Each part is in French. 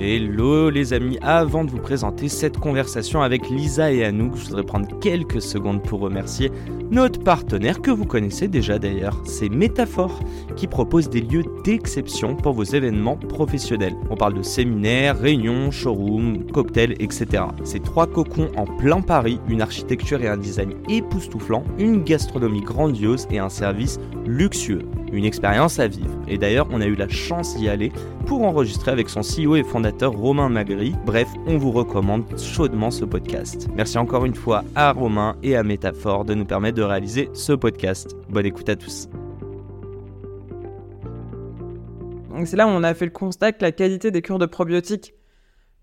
Hello les amis, avant de vous présenter cette conversation avec Lisa et Anouk, je voudrais prendre quelques secondes pour remercier notre partenaire que vous connaissez déjà d'ailleurs, c'est Métaphore qui propose des lieux d'exception pour vos événements professionnels. On parle de séminaires, réunions, showrooms, cocktails, etc. C'est trois cocons en plein Paris, une architecture et un design époustouflant, une gastronomie grandiose et un service luxueux. Une expérience à vivre. Et d'ailleurs, on a eu la chance d'y aller pour enregistrer avec son CEO et fondateur Romain Magri. Bref, on vous recommande chaudement ce podcast. Merci encore une fois à Romain et à Métaphore de nous permettre de réaliser ce podcast. Bonne écoute à tous. C'est là où on a fait le constat que la qualité des cures de probiotiques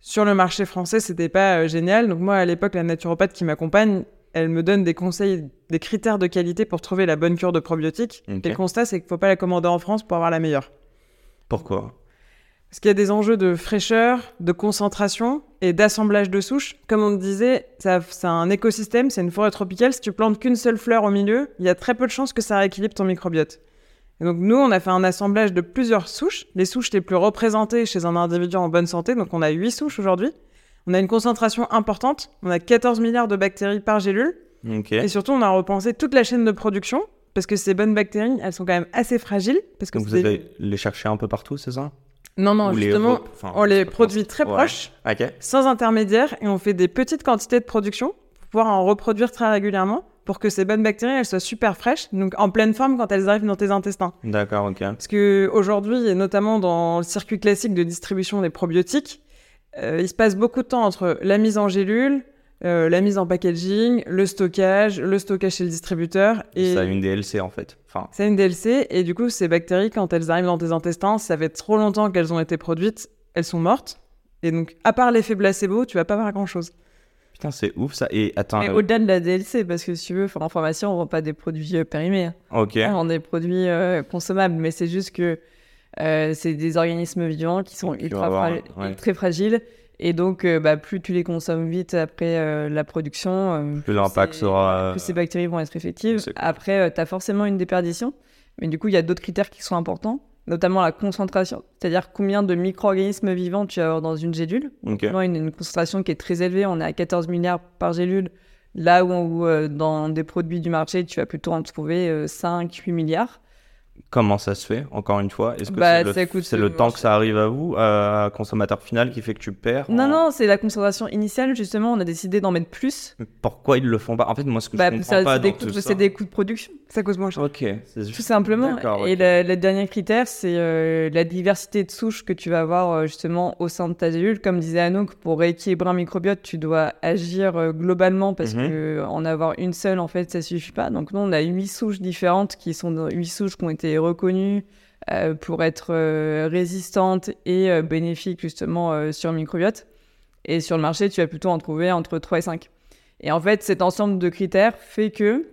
sur le marché français, c'était pas euh, génial. Donc moi, à l'époque, la naturopathe qui m'accompagne, elle me donne des conseils, des critères de qualité pour trouver la bonne cure de probiotiques. Ok. Et le constat, c'est qu'il faut pas la commander en France pour avoir la meilleure. Pourquoi? Parce qu'il y a des enjeux de fraîcheur, de concentration et d'assemblage de souches. Comme on te disait, c'est un écosystème, c'est une forêt tropicale. Si tu plantes qu'une seule fleur au milieu, il y a très peu de chances que ça rééquilibre ton microbiote. Et donc nous, on a fait un assemblage de plusieurs souches, les souches les plus représentées chez un individu en bonne santé. Donc on a 8 souches aujourd'hui. On a une concentration importante. On a 14 milliards de bactéries par gélule. Et surtout, on a repensé toute la chaîne de production. Parce que ces bonnes bactéries, elles sont quand même assez fragiles. Parce que Donc vous des- allez les chercher un peu partout, c'est ça? Non, non, Ou justement, enfin, on les produit très Ouais. proches, sans intermédiaire, et on fait des petites quantités de production pour pouvoir en reproduire très régulièrement pour que ces bonnes bactéries, elles soient super fraîches, donc en pleine forme quand elles arrivent dans tes intestins. D'accord, ok. Parce que aujourd'hui, et notamment dans le circuit classique de distribution des probiotiques, il se passe beaucoup de temps entre la mise en gélule, euh, la mise en packaging, le stockage, le stockage chez le distributeur, et Ça a une DLC en fait. Enfin, c'est une DLC, et du coup, ces bactéries, quand elles arrivent dans tes intestins, ça fait trop longtemps qu'elles ont été produites, elles sont mortes. Et donc, à part l'effet placebo, tu vas pas voir grand-chose. putain, c'est ouf ça. Et attends. Mais euh, au-delà de la DLC, parce que si tu veux, en pharmacie, on vend pas des produits euh, périmés. hein. Ok. On vend des produits euh, consommables, mais c'est juste que euh, c'est des organismes vivants qui sont ultra avoir, fra- ouais. très fragiles. Et donc, euh, bah, plus tu les consommes vite après euh, la production, Plus l'impact sera. plus ces bactéries vont être effectives. Après, tu as forcément une déperdition. Mais du coup, il y a d'autres critères qui sont importants, notamment la concentration. C'est-à-dire combien de micro-organismes vivants tu avoir dans une gélule. Ok. Vraiment, une, une concentration qui est très élevée. On est à 14 milliards par gélule. Là où, où, dans des produits du marché, tu vas plutôt en trouver 5-8 milliards. Comment ça se fait Encore une fois, est-ce que Bah, c'est le, temps que ça arrive à vous, à consommateur final, qui fait que tu perds Non, en- non, c'est la concentration initiale. Justement, on a décidé d'en mettre plus. Mais Pourquoi ils le font pas? En fait, moi, ce que Bah, je comprends ça- pas c'est des coûts de production. Ça coûte moins cher. Ok. c'est Tout juste- simplement. Et le, le dernier critère, c'est euh, la diversité de souches que tu vas avoir euh, justement au sein de ta gélule. Comme disait Anouk, pour rééquilibrer un microbiote, tu dois agir euh, globalement parce Mhm. que en avoir une seule, en fait, ça suffit pas. Donc nous, on a huit souches différentes qui sont dans- huit souches qui ont été reconnues pour être résistantes et bénéfiques justement sur le microbiote. Et sur le marché, tu vas plutôt en trouver entre 3 et 5. Et en fait, cet ensemble de critères fait que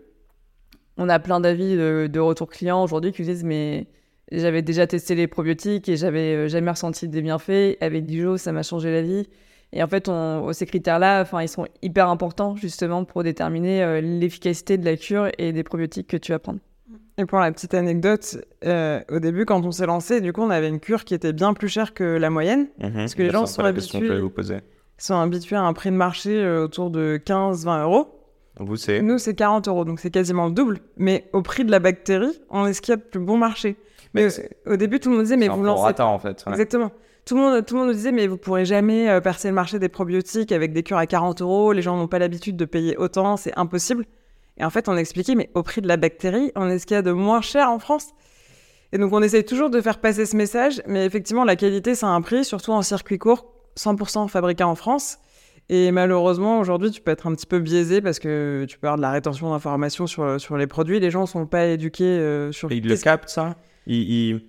on a plein d'avis de, de retours clients aujourd'hui qui disent mais j'avais déjà testé les probiotiques et j'avais euh, jamais ressenti des bienfaits. Avec Dijo, ça m'a changé la vie. Et en fait, on, ces critères-là, enfin, ils sont hyper importants justement pour déterminer euh, l'efficacité de la cure et des probiotiques que tu vas prendre. Et pour la petite anecdote, euh, au début, quand on s'est lancé, du coup, on avait une cure qui était bien plus chère que la moyenne. Mhm. Parce que les gens sont que habitués- j'allais vous poser. Ils sont habitués à un prix de marché autour de 15-20 euros. Vous, c'est Nous, c'est 40 euros, donc c'est quasiment le double. Mais au prix de la bactérie, on est ce qu'il y a de plus bon marché. Mais au, début, tout le monde disait, mais vous lancez en fait. ouais. Exactement. Tout le, monde, tout le monde nous disait, mais vous pourrez jamais euh, percer le marché des probiotiques avec des cures à 40 euros. Les gens n'ont pas l'habitude de payer autant, c'est impossible. Et en fait, on expliquait, mais au prix de la bactérie, on est ce qu'il y a de moins cher en France. Et donc, on essaye toujours de faire passer ce message, mais effectivement, la qualité, ça a un prix, surtout en circuit court, 100% fabriqué en France. Et malheureusement, aujourd'hui, tu peux être un petit peu biaisé parce que tu peux avoir de la rétention d'informations sur, sur les produits. Les gens ne sont pas éduqués euh, sur Et ils le captent, ça. Ils, ils-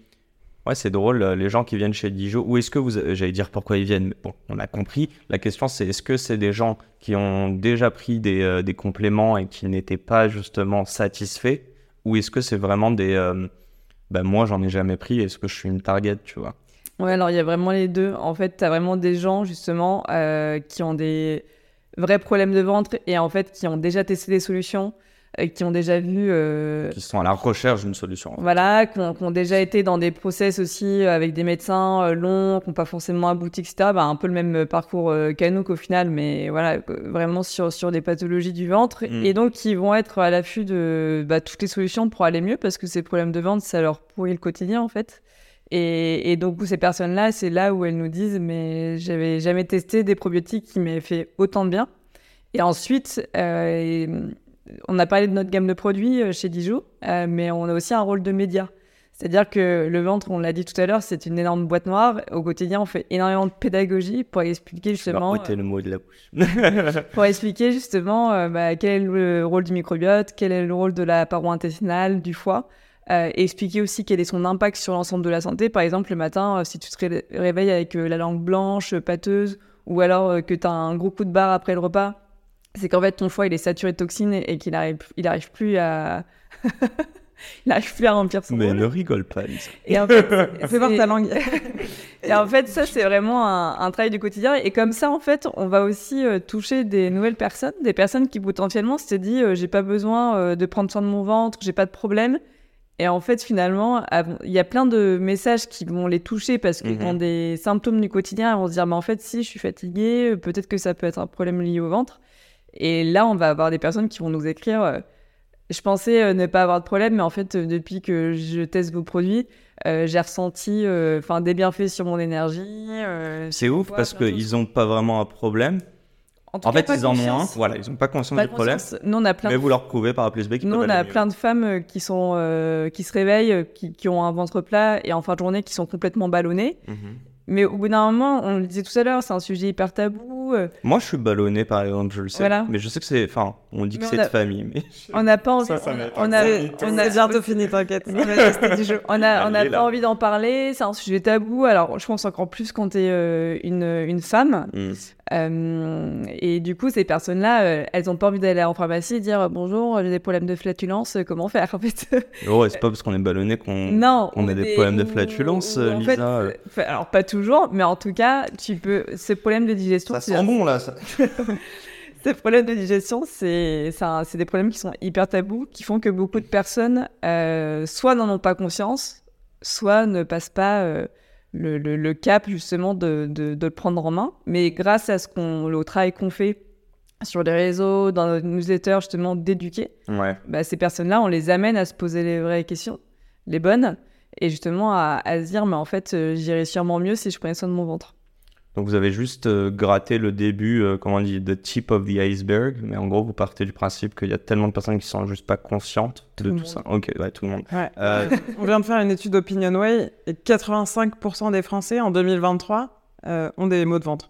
Ouais, c'est drôle, euh, les gens qui viennent chez Dijon, ou est-ce que vous, euh, j'allais dire pourquoi ils viennent, mais bon, on a compris. La question, c'est est-ce que c'est des gens qui ont déjà pris des, euh, des compléments et qui n'étaient pas justement satisfaits, ou est-ce que c'est vraiment des, euh, ben moi, j'en ai jamais pris, est-ce que je suis une target, tu vois? Ouais, alors il y a vraiment les deux. En fait, tu as vraiment des gens, justement, euh, qui ont des vrais problèmes de ventre et en fait, qui ont déjà testé des solutions, euh, qui ont déjà vu. euh, Qui sont à la recherche d'une solution. Voilà, qui ont, déjà été dans des process aussi euh, avec des médecins euh, longs, qui n'ont pas forcément abouti, etc. Bah, un peu le même parcours qu'à nous qu'au final, mais voilà, vraiment sur, sur des pathologies du ventre. Mm. Et donc, qui vont être à l'affût de bah, toutes les solutions pour aller mieux, parce que ces problèmes de ventre, ça leur pourrit le quotidien, en fait. Et, et donc, ces personnes-là, c'est là où elles nous disent, mais j'avais jamais testé des probiotiques qui m'aient fait autant de bien. Et ensuite, euh, et, on a parlé de notre gamme de produits euh, chez Dijon, euh, mais on a aussi un rôle de média. C'est-à-dire que le ventre, on l'a dit tout à l'heure, c'est une énorme boîte noire. Au quotidien, on fait énormément de pédagogie pour expliquer Je justement, le mot de la bouche. pour expliquer justement euh, bah, quel est le rôle du microbiote, quel est le rôle de la paroi intestinale, du foie, euh, et expliquer aussi quel est son impact sur l'ensemble de la santé. Par exemple, le matin, euh, si tu te ré- réveilles avec euh, la langue blanche, euh, pâteuse, ou alors euh, que tu as un gros coup de barre après le repas, c'est qu'en fait ton foie il est saturé de toxines et, et qu'il arrive, il arrive plus à, il arrive plus à remplir son Mais rôle. ne rigole pas, Lisa. Et en fait, Fais voir ta langue. et en fait, ça, c'est vraiment un, un travail du quotidien. Et comme ça, en fait, on va aussi euh, toucher des nouvelles personnes, des personnes qui potentiellement s'étaient dit euh, j'ai pas besoin euh, de prendre soin de mon ventre, j'ai pas de problème. Et en fait, finalement, il y a plein de messages qui vont les toucher parce qu'ils Mhm. ont des symptômes du quotidien. Ils vont se dire mais en fait, si je suis fatiguée, peut-être que ça peut être un problème lié au ventre. Et là, on va avoir des personnes qui vont nous écrire. euh, je pensais euh, ne pas avoir de problème, mais en fait, euh, depuis que je teste vos produits, j'ai ressenti enfin des bienfaits sur mon énergie. C'est ouf parce qu'ils n'ont pas vraiment un problème. Tout En cas, fait, ils en ont un. Voilà, ils n'ont pas conscience Pas du problème. Nous, on a plein Mais de vous leur prouvez par A plus B qu'ils Nous, on a mieux. plein de femmes euh, qui sont euh, qui se réveillent, euh, qui, qui ont un ventre plat et en fin de journée qui sont complètement ballonnées. Mhm. Mais au bout d'un moment, on le disait tout à l'heure, c'est un sujet hyper tabou. Euh, Moi, je suis ballonné par exemple, je le sais. Voilà. Mais je sais que c'est. Enfin, on dit que c'est a- de famille. Mais... on n'a pas envie. Ça, ça on a- on a, bientôt fini, t'inquiète. On va tester du jeu. On a, on a Allez, pas envie d'en parler, c'est un sujet tabou. Alors, je pense encore plus quand t'es euh, une, une femme. Mm. Euh, et du coup, ces personnes-là, euh, elles ont pas envie d'aller en pharmacie et dire bonjour, j'ai des problèmes de flatulence, comment faire En fait, Oh, c'est pas parce qu'on est ballonné qu'on. non. on a des problèmes de flatulence, ou Lisa, fait, alors, pas toujours, mais en tout cas, tu peux. Ces problèmes de digestion, Ça sent bon là. Ça... ces problèmes de digestion, c'est des problèmes qui sont hyper tabous, qui font que beaucoup de personnes euh, soit n'en ont pas conscience, soit ne passent pas euh, le, le- le cap justement de, de- de le prendre en main. Mais grâce à ce qu'on, au travail qu'on fait sur les réseaux, dans notre newsletter justement d'éduquer, Ouais. bah, ces personnes-là, on les amène à se poser les vraies questions, les bonnes, et justement à, à se dire, mais en fait, euh, j'irais sûrement mieux si je prenais soin de mon ventre. Donc vous avez juste euh, gratté le début, euh, comment on dit, the tip of the iceberg. Mais en gros, vous partez du principe qu'il y a tellement de personnes qui sont juste pas conscientes Tout de tout monde. ça. Ok, ouais, tout le monde. Ouais. Euh, On vient de faire une étude Opinionway et 85% des Français en 2023 euh, ont des maux de ventre.